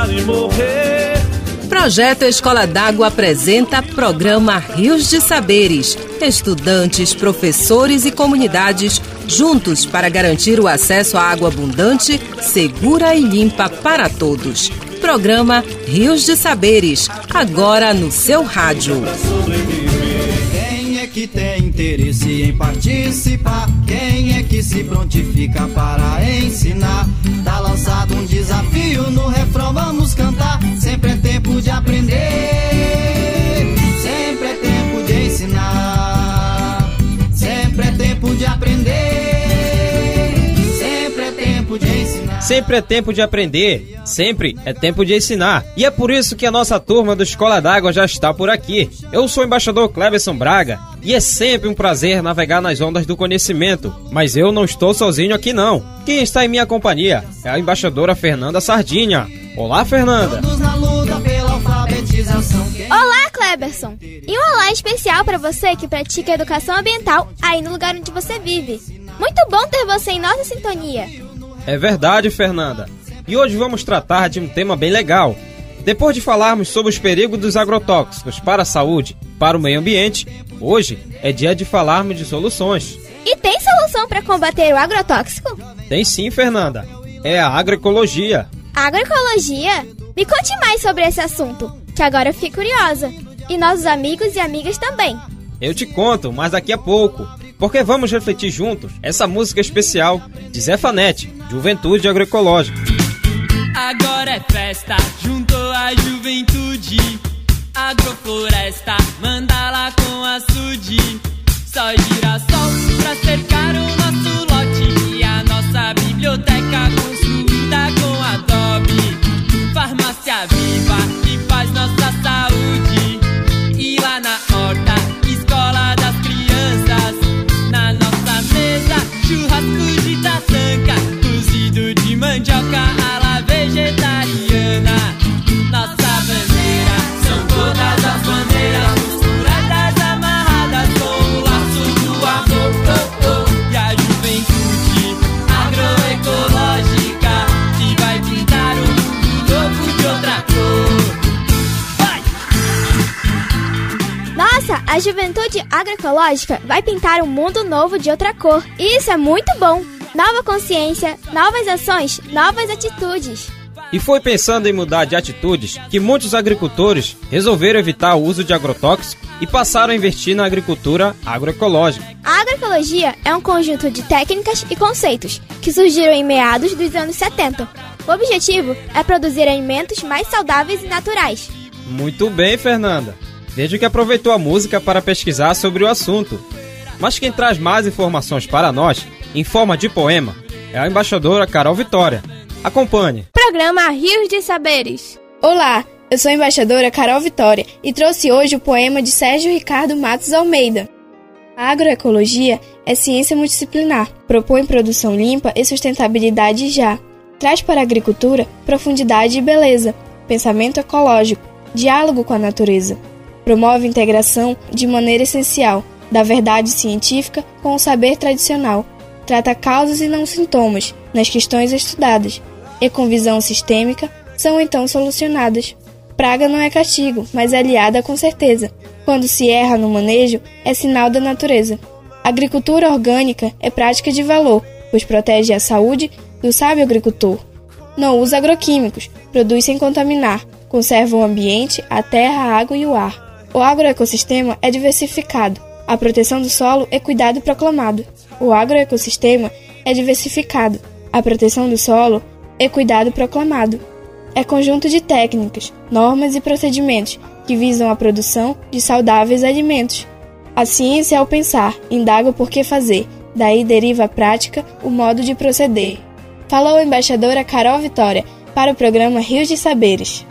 chorar e morrer. Projeto Escola d'Água apresenta programa Rios de Saberes. Estudantes, professores e comunidades juntos para garantir o acesso à água abundante, segura e limpa para todos. Programa Rios de Saberes, agora no seu rádio. Que tem interesse em participar? Quem é que se prontifica para ensinar? Tá lançado um desafio no refrão, vamos cantar. Sempre é tempo de aprender, sempre é tempo de ensinar, sempre é tempo de aprender, sempre é tempo de ensinar. Sempre é tempo de aprender, sempre é tempo de ensinar. E é por isso que a nossa turma do Escola d'Água já está por aqui. Eu sou o embaixador Cleverson Braga e é sempre um prazer navegar nas ondas do conhecimento. Mas eu não estou sozinho aqui não. Quem está em minha companhia é a embaixadora Fernanda Sardinha. Olá, Fernanda. Olá, Kleberson! E um olá especial para você que pratica educação ambiental aí no lugar onde você vive. Muito bom ter você em nossa sintonia. É verdade, Fernanda. E hoje vamos tratar de um tema bem legal. Depois de falarmos sobre os perigos dos agrotóxicos para a saúde, para o meio ambiente, hoje é dia de falarmos de soluções. E tem solução para combater o agrotóxico? Tem sim, Fernanda. É a agroecologia. Agroecologia? Me conte mais sobre esse assunto, que agora eu fiquei curiosa. E nossos amigos e amigas também. Eu te conto, mas daqui a pouco. Porque vamos refletir juntos essa música especial de Zé Fanete, Juventude Agroecológica. Agora é festa, juntou a juventude. Agrofloresta, manda lá com açude. Só girassol pra cercar o nosso lote. E a nossa biblioteca construída com adobe. Farmácia viva que faz nossa saúde. E lá na horta, escola das crianças. Na nossa mesa, churrasco de taçanca. Cozido de mandioca, a juventude agroecológica vai pintar um mundo novo de outra cor. E isso é muito bom. Nova consciência, novas ações, novas atitudes. E foi pensando em mudar de atitudes que muitos agricultores resolveram evitar o uso de agrotóxicos e passaram a investir na agricultura agroecológica. A agroecologia é um conjunto de técnicas e conceitos que surgiram em meados dos anos 70. O objetivo é produzir alimentos mais saudáveis e naturais. Muito bem, Fernanda. Vejo que aproveitou a música para pesquisar sobre o assunto. Mas quem traz mais informações para nós, em forma de poema, é a embaixadora Carol Vitória. Acompanhe. Programa Rios de Saberes. Olá, eu sou a embaixadora Carol Vitória e trouxe hoje o poema de Sérgio Ricardo Matos Almeida. A agroecologia é ciência multidisciplinar, propõe produção limpa e sustentabilidade já. Traz para a agricultura profundidade e beleza, pensamento ecológico, diálogo com a natureza. Promove integração de maneira essencial da verdade científica com o saber tradicional. Trata causas e não sintomas nas questões estudadas e com visão sistêmica são então solucionadas. Praga não é castigo, mas é aliada com certeza. Quando se erra no manejo, é sinal da natureza. Agricultura orgânica é prática de valor, pois protege a saúde do sábio agricultor. Não usa agroquímicos, produz sem contaminar, conserva o ambiente, a terra, a água e o ar. O agroecossistema é diversificado. A proteção do solo é cuidado proclamado. O agroecossistema é diversificado. A proteção do solo é cuidado proclamado. É conjunto de técnicas, normas e procedimentos que visam a produção de saudáveis alimentos. A ciência é o pensar, indaga o porquê fazer, daí deriva a prática, o modo de proceder. Falou a embaixadora Carol Vitória para o programa Rios de Saberes.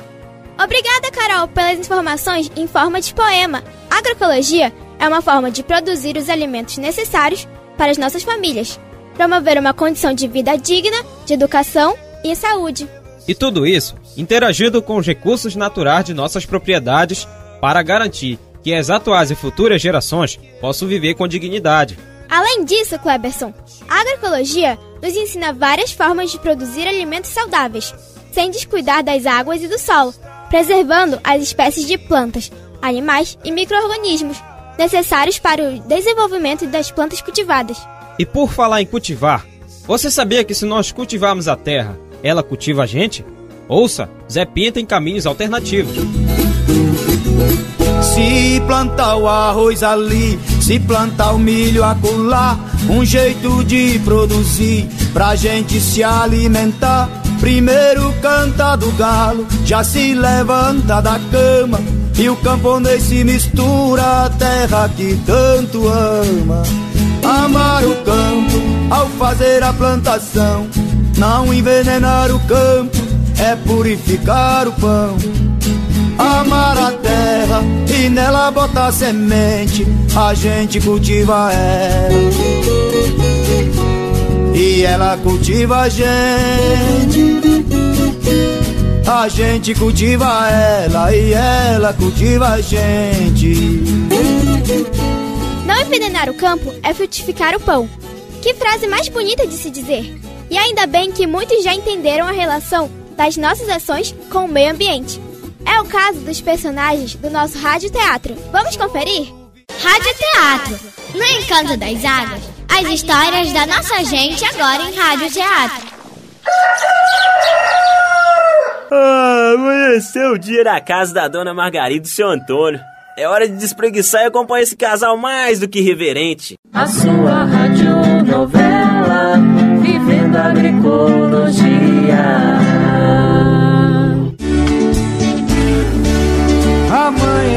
Obrigada, Carol, pelas informações em forma de poema. Agroecologia é uma forma de produzir os alimentos necessários para as nossas famílias, promover uma condição de vida digna, de educação e saúde. E tudo isso interagindo com os recursos naturais de nossas propriedades para garantir que as atuais e futuras gerações possam viver com dignidade. Além disso, Kleberson, a agroecologia nos ensina várias formas de produzir alimentos saudáveis, sem descuidar das águas e do solo, preservando as espécies de plantas, animais e micro-organismos necessários para o desenvolvimento das plantas cultivadas. E por falar em cultivar, você sabia que se nós cultivarmos a terra, ela cultiva a gente? Ouça, Zé Pinha tem caminhos alternativos. Se plantar o arroz ali, se plantar o milho acolá, um jeito de produzir pra gente se alimentar. Primeiro canta do galo, já se levanta da cama e o camponês se mistura à terra que tanto ama. Amar o campo ao fazer a plantação, não envenenar o campo é purificar o pão. Amar a terra e nela botar semente, a gente cultiva ela. E ela cultiva a gente. A gente cultiva ela e ela cultiva a gente. Não envenenar o campo é frutificar o pão. Que frase mais bonita de se dizer! E ainda bem que muitos já entenderam a relação das nossas ações com o meio ambiente. É o caso dos personagens do nosso rádio teatro. Vamos conferir? Rádio Teatro. No Encanto das Águas, as histórias da nossa gente agora em rádio teatro. Ah, amanheceu o dia na casa da dona Margarida e do seu Antônio. É hora de despreguiçar e acompanhar esse casal mais do que reverente. A sua rádio novela, vivendo a agroecologia.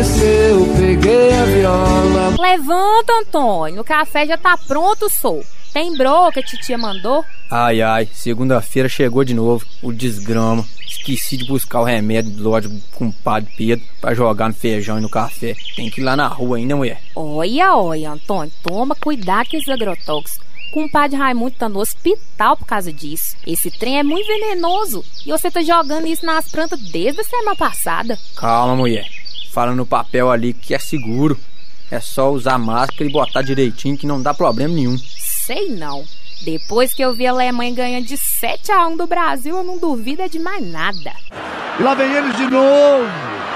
Amanheceu, peguei a viola. Levanta, Antônio, o café já tá pronto, sou. Tem broca, titia mandou? Ai, ai, segunda-feira chegou de novo, o desgrama. Esqueci de buscar o remédio do loja com o padre Pedro pra jogar no feijão e no café. Tem que ir lá na rua ainda, mulher. Olha, olha, Antônio, toma cuidado com esses agrotóxicos. Com o padre Raimundo tá no hospital por causa disso. Esse trem é muito venenoso e você tá jogando isso nas plantas desde a semana passada. Calma, mulher. Fala no papel ali que é seguro. É só usar máscara e botar direitinho que não dá problema nenhum. Sei não. Depois que eu vi a Alemanha ganhando de 7 a 1 do Brasil, eu não duvido de mais nada. E lá vem eles de novo.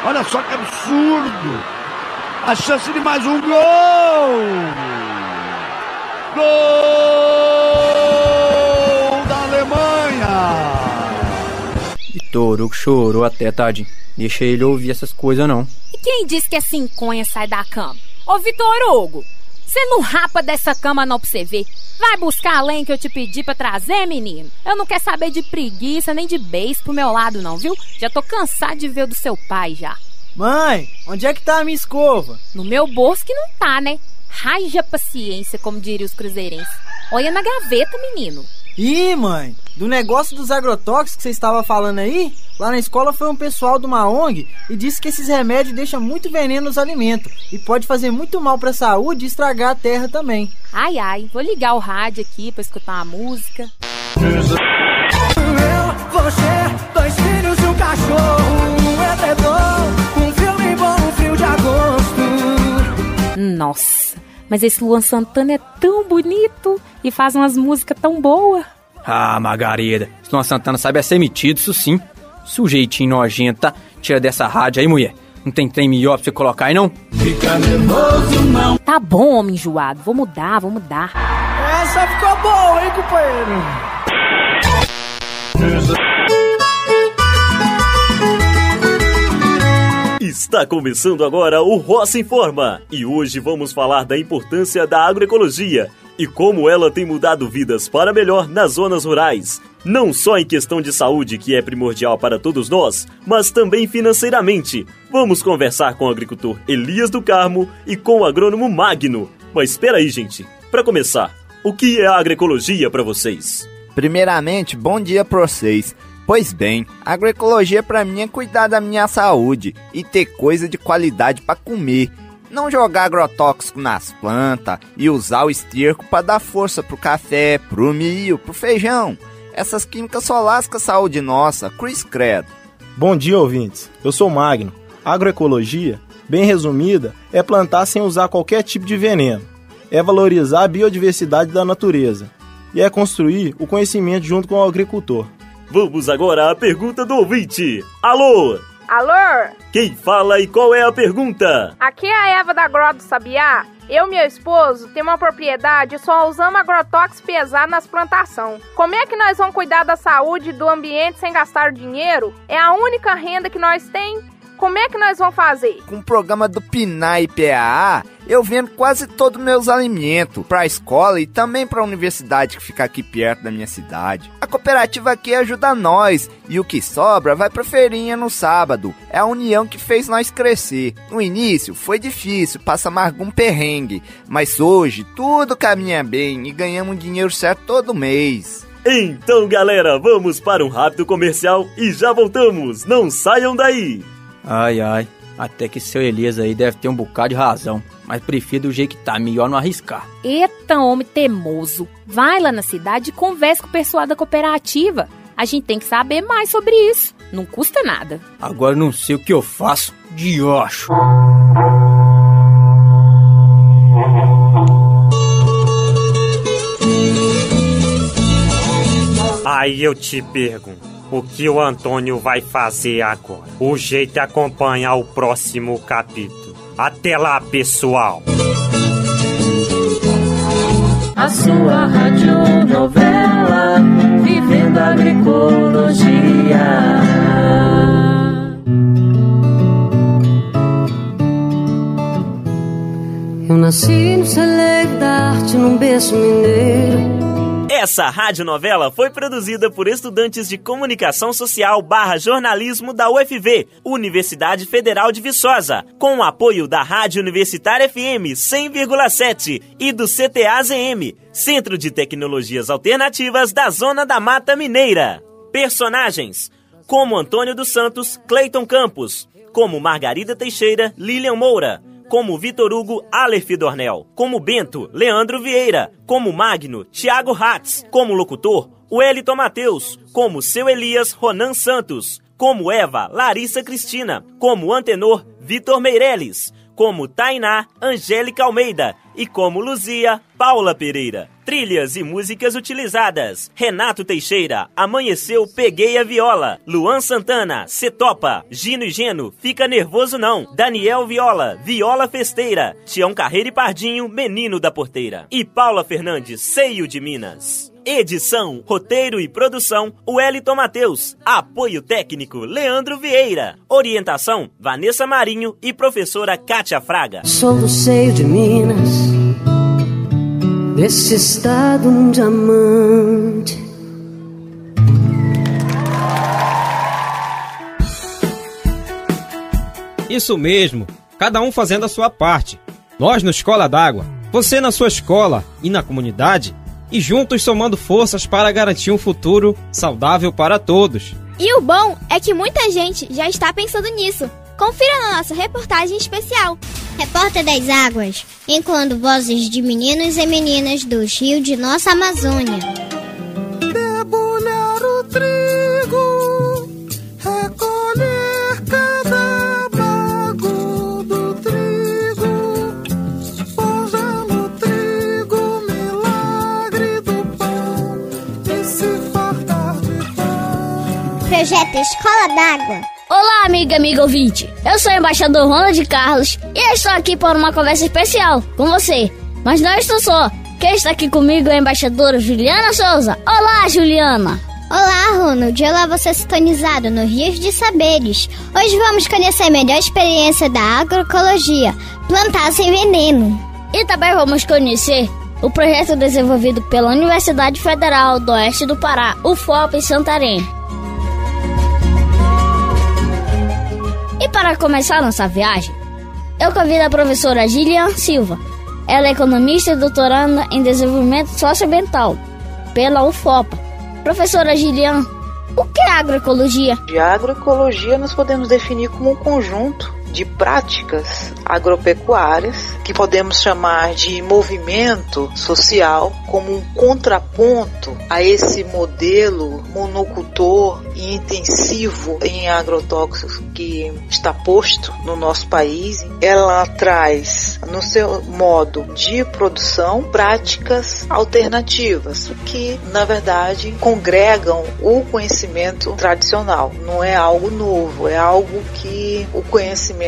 Olha só que absurdo. A chance de mais um gol. Gol Vitor Hugo chorou até, tadinho. Deixa ele ouvir essas coisas, não. E quem disse que é cinconha sai da cama? Ô, Vitor Hugo, você não rapa dessa cama não pra você ver. Vai buscar a lenha que eu te pedi pra trazer, menino. Eu não quero saber de preguiça nem de beijo pro meu lado, não, viu? Já tô cansado de ver o do seu pai já. Mãe, onde é que tá a minha escova? No meu bolso que não tá, né? Raja paciência, como diriam os cruzeirenses. Olha na gaveta, menino. Ih, mãe, do negócio dos agrotóxicos que você estava falando aí, lá na escola foi um pessoal de uma ONG e disse que esses remédios deixam muito veneno nos alimentos e pode fazer muito mal para a saúde e estragar a terra também. Ai, ai, vou ligar o rádio aqui para escutar uma música. Eu, você, dois filhos e um cachorro, um edredom, um filme bom, um frio de agosto. Nossa, mas esse Luan Santana é tão bonito e faz umas músicas tão boas. Ah, Margarida, esse Luan Santana sabe é ser metido, isso sim. Sujeitinho nojento, tá? Tira dessa rádio aí, mulher. Não tem trem melhor pra você colocar aí, não? Fica nervoso, não. Tá bom, homem enjoado. Vou mudar, vou mudar. Essa ficou boa, hein, companheiro? Está começando agora o Roça Informa e hoje vamos falar da importância da agroecologia e como ela tem mudado vidas para melhor nas zonas rurais. Não só em questão de saúde, que é primordial para todos nós, mas também financeiramente. Vamos conversar com o agricultor Elias do Carmo e com o agrônomo Magno. Mas espera aí, gente. Para começar, o que é a agroecologia para vocês? Primeiramente, bom dia para vocês. Pois bem, agroecologia para mim é cuidar da minha saúde e ter coisa de qualidade para comer. Não jogar agrotóxico nas plantas e usar o esterco para dar força pro café, pro milho, pro feijão. Essas químicas só lascam a saúde nossa, Chris Credo. Bom dia, ouvintes. Eu sou Magno. Agroecologia, bem resumida, é plantar sem usar qualquer tipo de veneno. É valorizar a biodiversidade da natureza. E é construir o conhecimento junto com o agricultor. Vamos agora à pergunta do ouvinte. Alô? Alô? Quem fala e qual é a pergunta? Aqui é a Eva da do Sabiá. Eu e meu esposo temos uma propriedade e só usamos agrotóxicos pesado nas plantações. Como é que nós vamos cuidar da saúde e do ambiente sem gastar dinheiro? É a única renda que nós temos. Como é que nós vamos fazer? Com o programa do PNAE e PAA, eu vendo quase todos meus alimentos para a escola e também para a universidade que fica aqui perto da minha cidade. A cooperativa aqui ajuda nós e o que sobra vai para feirinha no sábado. É a união que fez nós crescer. No início foi difícil, passa mais algum perrengue, mas hoje tudo caminha bem e ganhamos dinheiro certo todo mês. Então, galera, vamos para um rápido comercial e já voltamos. Não saiam daí. Ai, ai. Até que seu Elias aí deve ter um bocado de razão. Mas prefiro do jeito que tá, melhor não arriscar. Eita, homem teimoso. Vai lá na cidade e converse com o pessoal da cooperativa. A gente tem que saber mais sobre isso. Não custa nada. Agora não sei o que eu faço. De ocho. Aí eu te pergunto o que o Antônio vai fazer agora. O jeito é acompanhar o próximo capítulo. Até lá, pessoal! A sua rádio novela Vivendo a Agroecologia. Eu nasci no celeiro da arte, num berço mineiro. Essa radionovela foi produzida por estudantes de Comunicação Social barra Jornalismo da UFV, Universidade Federal de Viçosa, com o apoio da Rádio Universitária FM 100,7 e do CTAZM, Centro de Tecnologias Alternativas da Zona da Mata Mineira. Personagens: como Antônio dos Santos, Cleiton Campos, como Margarida Teixeira, Lilian Moura como Vitor Hugo Aleph Dornel, como Bento Leandro Vieira, como Magno Tiago Hatz, como locutor Wellington Mateus, como seu Elias Ronan Santos, como Eva Larissa Cristina, como antenor Vitor Meirelles, como Tainá Angélica Almeida. E como Luzia Paula Pereira. Trilhas e músicas utilizadas: Renato Teixeira, Amanheceu, Peguei a Viola. Luan Santana, Cetopa. Gino e Geno, Fica Nervoso Não. Daniel Viola, Viola Festeira. Tião Carreira e Pardinho, Menino da Porteira. E Paula Fernandes, Seio de Minas. Edição, roteiro e produção, Wellington Mateus. Apoio técnico, Leandro Vieira. Orientação, Vanessa Marinho e professora Kátia Fraga. Sou do seio de Minas Nesse estado um diamante Isso mesmo, cada um fazendo a sua parte. Nós no Escola d'Água, você na sua escola e na comunidade, e juntos somando forças para garantir um futuro saudável para todos. E o bom é que muita gente já está pensando nisso. Confira na nossa reportagem especial. Repórter das Águas, enquanto vozes de meninos e meninas dos rios de nossa Amazônia. Debulhar o trigo, recolher cada bago do trigo, forjar no trigo, milagre do pão, e se fartar de pão. Projeto Escola d'Água. Olá, amiga, amigo ouvinte. Eu sou o embaixador Ronald Carlos e eu estou aqui para uma conversa especial com você. Mas não estou só. Quem está aqui comigo é a embaixadora Juliana Souza. Olá, Juliana. Olá, Ronald. Olá, você sintonizado no Rios de Saberes. Hoje vamos conhecer melhor a experiência da agroecologia, plantar sem veneno. E também vamos conhecer o projeto desenvolvido pela Universidade Federal do Oeste do Pará, UFOP em Santarém. E para começar nossa viagem, eu convido a professora Gillian Silva. Ela é economista e doutoranda em desenvolvimento socioambiental pela UFOPA. Professora Gillian, o que é agroecologia? De agroecologia nós podemos definir como um conjunto de práticas agropecuárias, que podemos chamar de movimento social, como um contraponto a esse modelo monocultor e intensivo em agrotóxicos que está posto no nosso país. Ela traz no seu modo de produção práticas alternativas que, na verdade, congregam o conhecimento tradicional. Não é algo novo, é algo que o conhecimento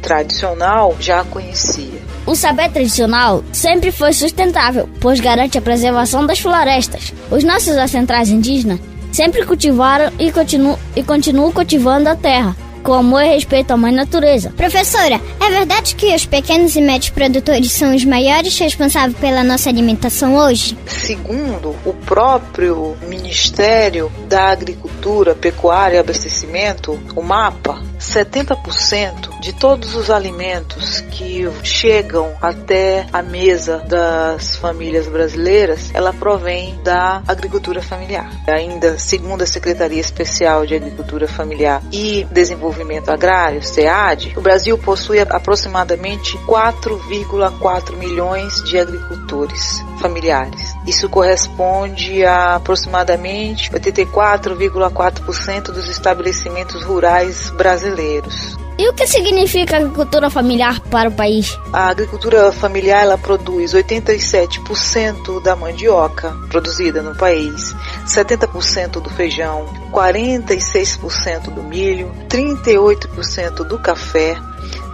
tradicional já conhecia. O saber tradicional sempre foi sustentável, pois garante a preservação das florestas. Os nossos ancestrais indígenas sempre cultivaram e, continu e continuam cultivando a terra, com amor e respeito à mãe natureza. Professora, é verdade que os pequenos e médios produtores são os maiores responsáveis pela nossa alimentação hoje? Segundo o próprio Ministério da Agricultura, Pecuária e Abastecimento, o MAPA, 70% de todos os alimentos que chegam até a mesa das famílias brasileiras, ela provém da agricultura familiar. Ainda segundo a Secretaria Especial de Agricultura Familiar e Desenvolvimento Agrário, SEAD, o Brasil possui aproximadamente 4,4 milhões de agricultores familiares. Isso corresponde a aproximadamente 84,4% dos estabelecimentos rurais brasileiros. E o que significa agricultura familiar para o país? A agricultura familiar ela produz 87% da mandioca produzida no país, 70% do feijão, 46% do milho, 38% do café,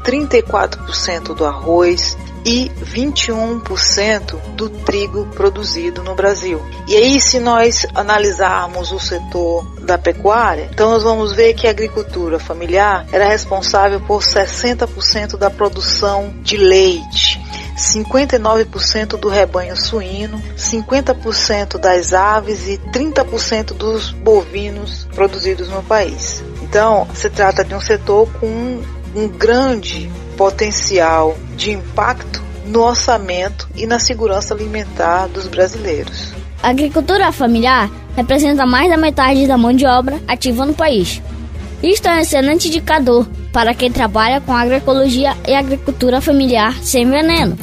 34% do arroz, e 21% do trigo produzido no Brasil. E aí, se nós analisarmos o setor da pecuária, então nós vamos ver que a agricultura familiar era responsável por 60% da produção de leite. 59% do rebanho suíno, 50% das aves e 30% dos bovinos produzidos no país. Então, se trata de um setor com um grande potencial de impacto no orçamento e na segurança alimentar dos brasileiros. A agricultura familiar representa mais da metade da mão de obra ativa no país. Isto é um excelente indicador para quem trabalha com agroecologia e agricultura familiar sem veneno.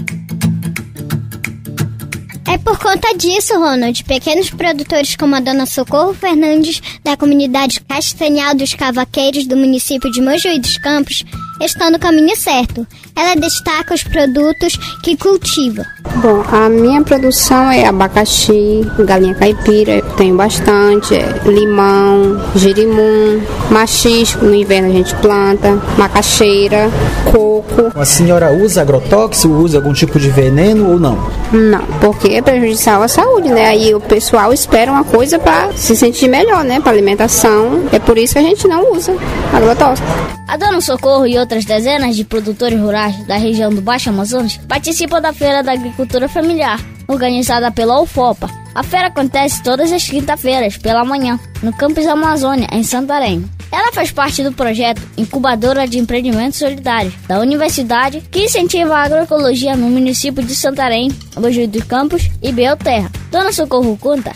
É por conta disso, Ronald, pequenos produtores como a dona Socorro Fernandes, da comunidade Castanhal dos Cavaqueiros do município de Mojuí dos Campos, estão no caminho certo. Ela destaca os produtos que cultiva. Bom, a minha produção é abacaxi, galinha caipira, tenho bastante, é limão, girimum, machisco, no inverno a gente planta, macaxeira, coco. A senhora usa agrotóxico, usa algum tipo de veneno ou não? Não, porque é prejudicial à saúde, né? Aí o pessoal espera uma coisa para se sentir melhor, né? Para alimentação. É por isso que a gente não usa agrotóxico. A Dona Socorro e outras dezenas de produtores rurais da região do Baixo Amazonas participam da Feira da Agricultura Familiar, organizada pela UFOPA. A feira acontece todas as quinta-feiras, pela manhã, no Campus Amazônia, em Santarém. Ela faz parte do projeto Incubadora de Empreendimentos Solidários da Universidade, que incentiva a agroecologia no município de Santarém, Mojuí dos Campos e Belterra. Dona Socorro conta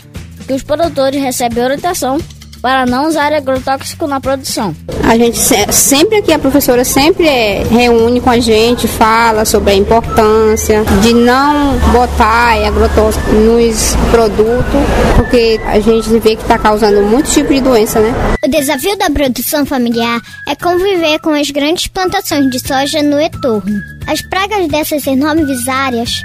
que os produtores recebem orientação para não usar agrotóxico na produção. A gente sempre aqui, a professora sempre reúne com a gente, fala sobre a importância de não botar agrotóxico nos produtos, porque a gente vê que está causando muito tipo de doença, né? O desafio da produção familiar é conviver com as grandes plantações de soja no entorno. As pragas dessas enormes áreas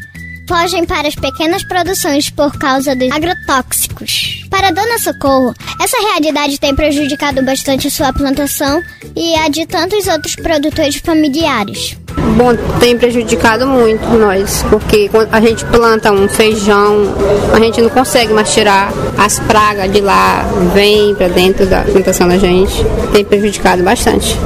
fogem para as pequenas produções por causa dos agrotóxicos. Para a Dona Socorro, essa realidade tem prejudicado bastante sua plantação e a de tantos outros produtores familiares. Bom, tem prejudicado muito nós, porque quando a gente planta um feijão, a gente não consegue mais tirar as pragas de lá, vem para dentro da plantação da gente. Tem prejudicado bastante.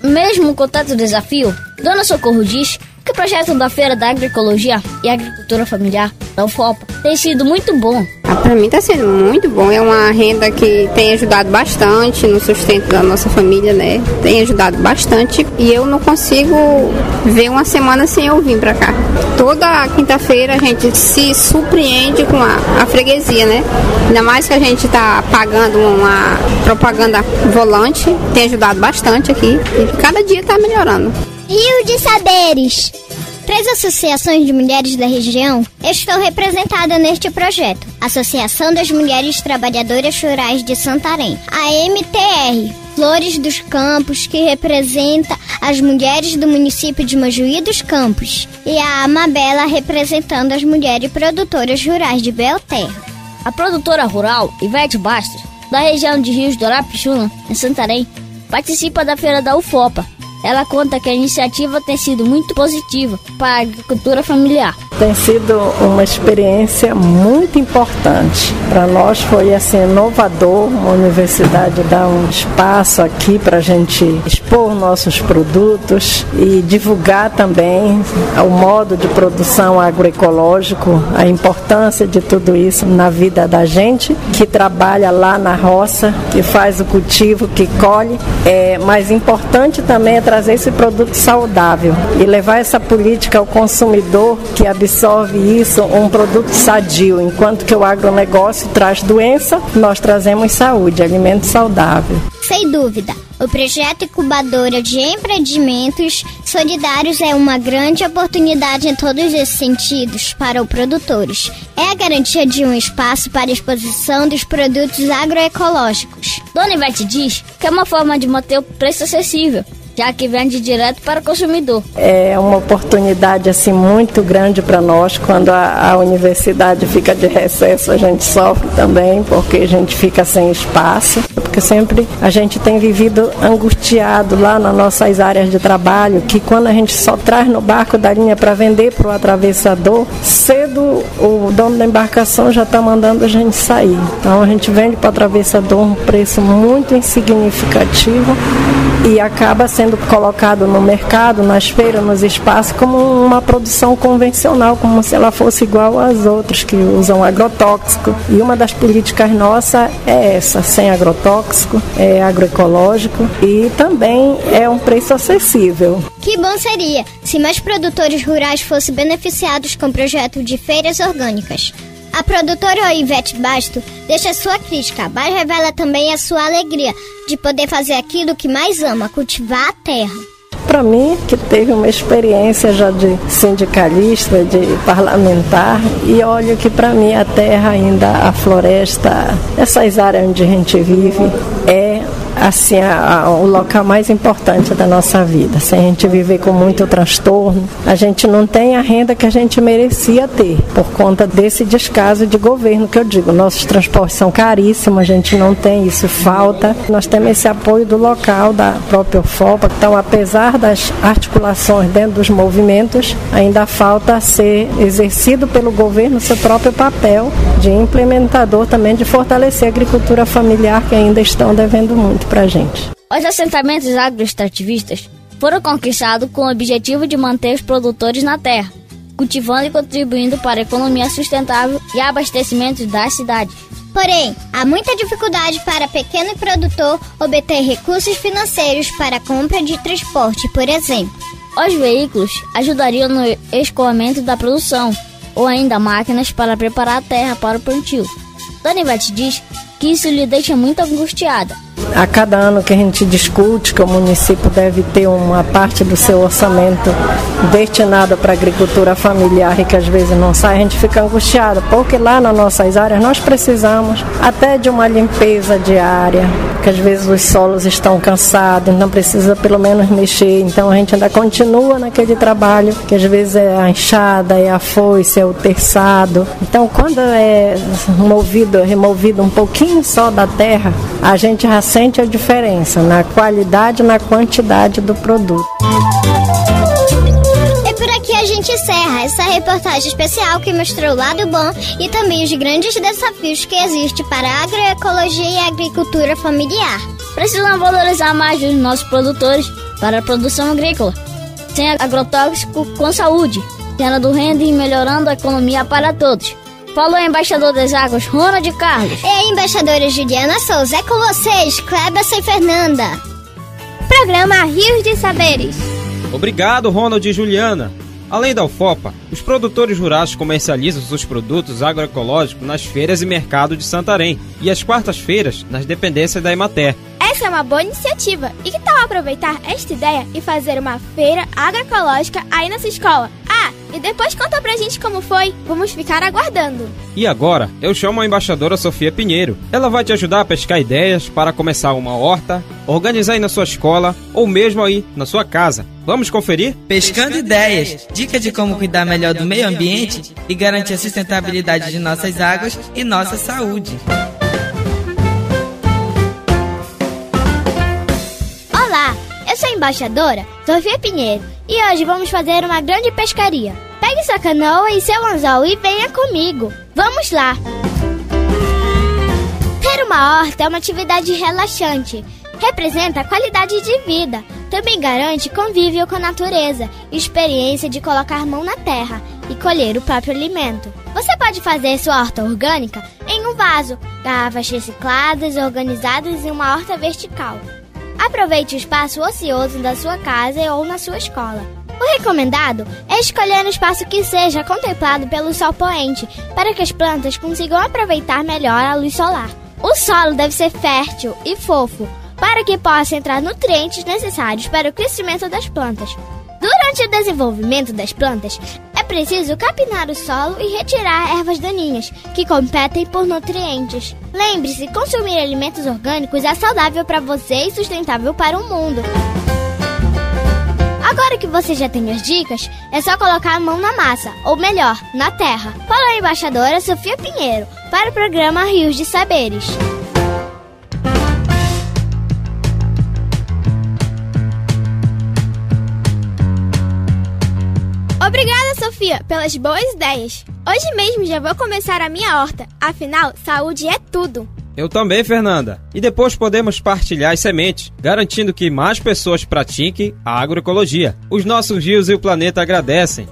Mesmo com tanto desafio, Dona Socorro diz que o projeto da Feira da Agroecologia e Agricultura Familiar da UFOPA tem sido muito bom. Ah, para mim está sendo muito bom. É uma renda que tem ajudado bastante no sustento da nossa família, né? Tem ajudado bastante e eu não consigo ver uma semana sem eu vir para cá. Toda quinta-feira a gente se surpreende com a, a freguesia, né? Ainda mais que a gente está pagando uma propaganda volante, tem ajudado bastante aqui e cada dia está melhorando. Rio de Saberes. Três associações de mulheres da região estão representadas neste projeto. Associação das Mulheres Trabalhadoras Rurais de Santarém, a MTR, Flores dos Campos, que representa as mulheres do município de Mojuí dos Campos, e a Amabela, representando as mulheres produtoras rurais de Belterra. A produtora rural Ivete Bastos, da região de Rios do Arapixuna, em Santarém, participa da feira da UFOPA. Ela conta que a iniciativa tem sido muito positiva para a agricultura familiar. Tem sido uma experiência muito importante. Para nós foi assim inovador, uma universidade dar um espaço aqui para a gente expor nossos produtos e divulgar também o modo de produção agroecológico, a importância de tudo isso na vida da gente que trabalha lá na roça, que faz o cultivo, que colhe. É, mas importante também é trazer esse produto saudável e levar essa política ao consumidor que absorve isso, um produto sadio, enquanto que o agronegócio traz doença, nós trazemos saúde, alimento saudável. Sem dúvida, o projeto Incubadora de Empreendimentos Solidários é uma grande oportunidade em todos esses sentidos para os produtores. É a garantia de um espaço para exposição dos produtos agroecológicos. Dona Ivete diz que é uma forma de manter o preço acessível, já que vende direto para o consumidor. É uma oportunidade assim muito grande para nós. Quando a, a, universidade fica de recesso, a gente sofre também, porque a gente fica sem espaço. Porque sempre a gente tem vivido angustiado lá nas nossas áreas de trabalho, que quando a gente só traz no barco da linha para vender para o atravessador, cedo o dono da embarcação já está mandando a gente sair. Então a gente vende para o atravessador um preço muito insignificativo e acaba sendo colocado no mercado, nas feiras, nos espaços, como uma produção convencional, como se ela fosse igual às outras que usam agrotóxico. E uma das políticas nossas é essa, sem agrotóxico, é agroecológico e também é um preço acessível. Que bom seria se mais produtores rurais fossem beneficiados com o projeto de feiras orgânicas. A produtora Ivete Basto deixa sua crítica, mas revela também a sua alegria de poder fazer aquilo que mais ama, cultivar a terra. Para mim, que teve uma experiência já de sindicalista, de parlamentar, e olho que para mim a terra ainda, a floresta, essas áreas onde a gente vive, é assim a, a, o local mais importante da nossa vida. Se a gente viver com muito transtorno, a gente não tem a renda que a gente merecia ter por conta desse descaso de governo que eu digo. Nossos transportes são caríssimos, a gente não tem isso, falta. Nós temos esse apoio do local, da própria FOPA. Então, apesar das articulações dentro dos movimentos, ainda falta ser exercido pelo governo seu próprio papel de implementador também de fortalecer a agricultura familiar que ainda estão devendo muito para a gente. Os assentamentos agroextrativistas foram conquistados com o objetivo de manter os produtores na terra, cultivando e contribuindo para a economia sustentável e abastecimento das cidades. Porém, há muita dificuldade para pequeno produtor obter recursos financeiros para a compra de transporte, por exemplo. Os veículos ajudariam no escoamento da produção, ou ainda máquinas para preparar a terra para o plantio. Dona Ivete diz que isso lhe deixa muito angustiada. A cada ano que a gente discute que o município deve ter uma parte do seu orçamento destinada para a agricultura familiar e que às vezes não sai, a gente fica angustiada, porque lá nas nossas áreas nós precisamos até de uma limpeza diária, que às vezes os solos estão cansados, então precisa pelo menos mexer. Então a gente ainda continua naquele trabalho, que às vezes é a enxada, é a foice, é o terçado. Então quando é movido, removido um pouquinho só da terra, a gente já sente a diferença na qualidade e na quantidade do produto. E por aqui a gente encerra essa reportagem especial que mostrou o lado bom e também os grandes desafios que existem para a agroecologia e a agricultura familiar. Precisamos valorizar mais os nossos produtores para a produção agrícola, sem agrotóxico com saúde, gerando renda e melhorando a economia para todos. Falou embaixador das águas, Ronald Carlos. E a embaixadora Juliana Souza. É com vocês, Cleberson e Fernanda. Programa Rios de Saberes. Obrigado, Ronald e Juliana. Além da UFOPA, os produtores rurais comercializam seus produtos agroecológicos nas feiras e mercado de Santarém e às quartas-feiras nas dependências da Emater. Essa é uma boa iniciativa. E que tal aproveitar esta ideia e fazer uma feira agroecológica aí nessa escola? Ah, e depois conta pra gente como foi. Vamos ficar aguardando. E agora, eu chamo a embaixadora Sofia Pinheiro. Ela vai te ajudar a pescar ideias para começar uma horta, organizar aí na sua escola ou mesmo aí na sua casa. Vamos conferir? Pescando ideias, dica de como cuidar melhor do meio ambiente e garantir a sustentabilidade de nossas águas e nossa saúde. Embaixadora Sofia Pinheiro e hoje vamos fazer uma grande pescaria. Pegue sua canoa e seu anzol e venha comigo. Vamos lá! Ter uma horta é uma atividade relaxante. Representa qualidade de vida. Também garante convívio com a natureza, experiência de colocar mão na terra e colher o próprio alimento. Você pode fazer sua horta orgânica em um vaso, garrafas recicladas organizadas em uma horta vertical. Aproveite o espaço ocioso da sua casa ou na sua escola. O recomendado é escolher um espaço que seja contemplado pelo sol poente, para que as plantas consigam aproveitar melhor a luz solar. O solo deve ser fértil e fofo, para que possa entrar nutrientes necessários para o crescimento das plantas. Durante o desenvolvimento das plantas, é preciso capinar o solo e retirar ervas daninhas, que competem por nutrientes. Lembre-se, consumir alimentos orgânicos é saudável para você e sustentável para o mundo. Agora que você já tem as dicas, é só colocar a mão na massa, ou melhor, na terra. Fala a embaixadora Sofia Pinheiro, para o programa Rios de Saberes. Obrigada, Sofia, pelas boas ideias. Hoje mesmo já vou começar a minha horta. Afinal, saúde é tudo. Eu também, Fernanda. E depois podemos partilhar as sementes, garantindo que mais pessoas pratiquem a agroecologia. Os nossos rios e o planeta agradecem.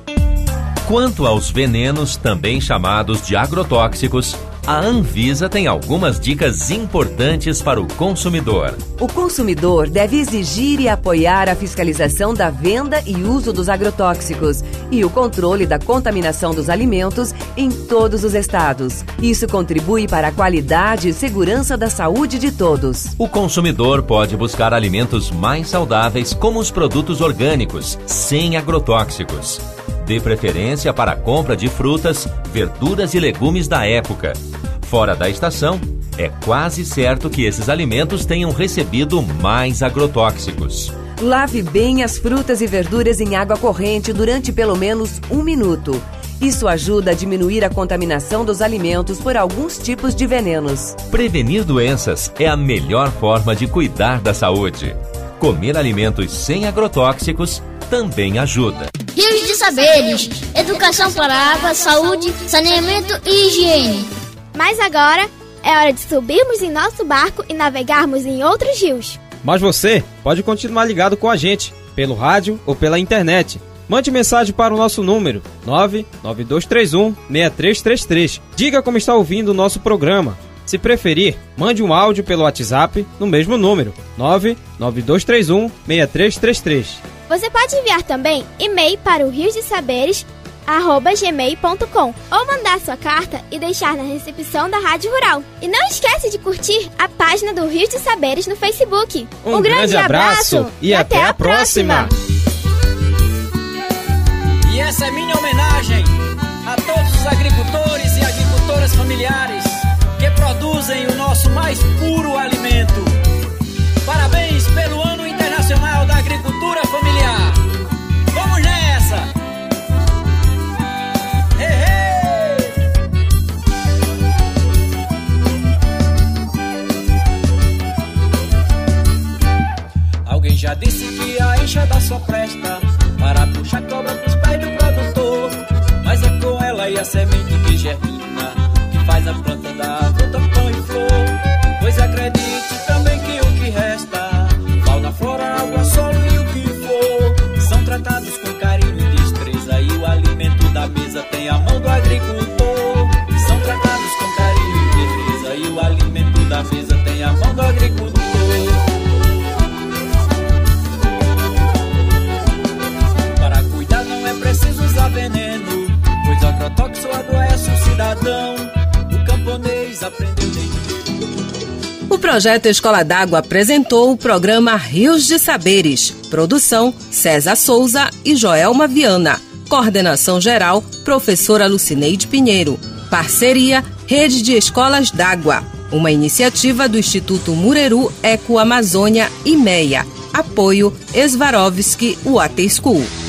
Quanto aos venenos, também chamados de agrotóxicos, a Anvisa tem algumas dicas importantes para o consumidor. O consumidor deve exigir e apoiar a fiscalização da venda e uso dos agrotóxicos e o controle da contaminação dos alimentos em todos os estados. Isso contribui para a qualidade e segurança da saúde de todos. O consumidor pode buscar alimentos mais saudáveis, como os produtos orgânicos, sem agrotóxicos. Dê preferência para a compra de frutas, verduras e legumes da época. Fora da estação, é quase certo que esses alimentos tenham recebido mais agrotóxicos. Lave bem as frutas e verduras em água corrente durante pelo menos um minuto. Isso ajuda a diminuir a contaminação dos alimentos por alguns tipos de venenos. Prevenir doenças é a melhor forma de cuidar da saúde. Comer alimentos sem agrotóxicos também ajuda. Rios de Saberes, educação para água, saúde, saneamento e higiene. Mas agora é hora de subirmos em nosso barco e navegarmos em outros rios. Mas você pode continuar ligado com a gente, pelo rádio ou pela internet. Mande mensagem para o nosso número 99231 6333. Diga como está ouvindo o nosso programa. Se preferir, mande um áudio pelo WhatsApp no mesmo número 99231 6333. Você pode enviar também e-mail para o Rios de Saberes gmail.com ou mandar sua carta e deixar na recepção da Rádio Rural. E não esquece de curtir a página do Rios de Saberes no Facebook. Um, grande, abraço e até a próxima. E essa é minha homenagem a todos os agricultores e agricultoras familiares que produzem o nosso mais puro alimento. Parabéns pelo já disse que a enxada só presta para puxar cobra pros pés do produtor. Mas é com ela e a semente que germina que faz a planta dar O projeto Escola d'Água apresentou o programa Rios de Saberes. Produção: César Souza e Joelma Viana. Coordenação geral: Professora Lucineide Pinheiro. Parceria: Rede de Escolas d'Água. Uma iniciativa do Instituto Mureru Eco Amazônia e MEIA. Apoio Svarovski Water School.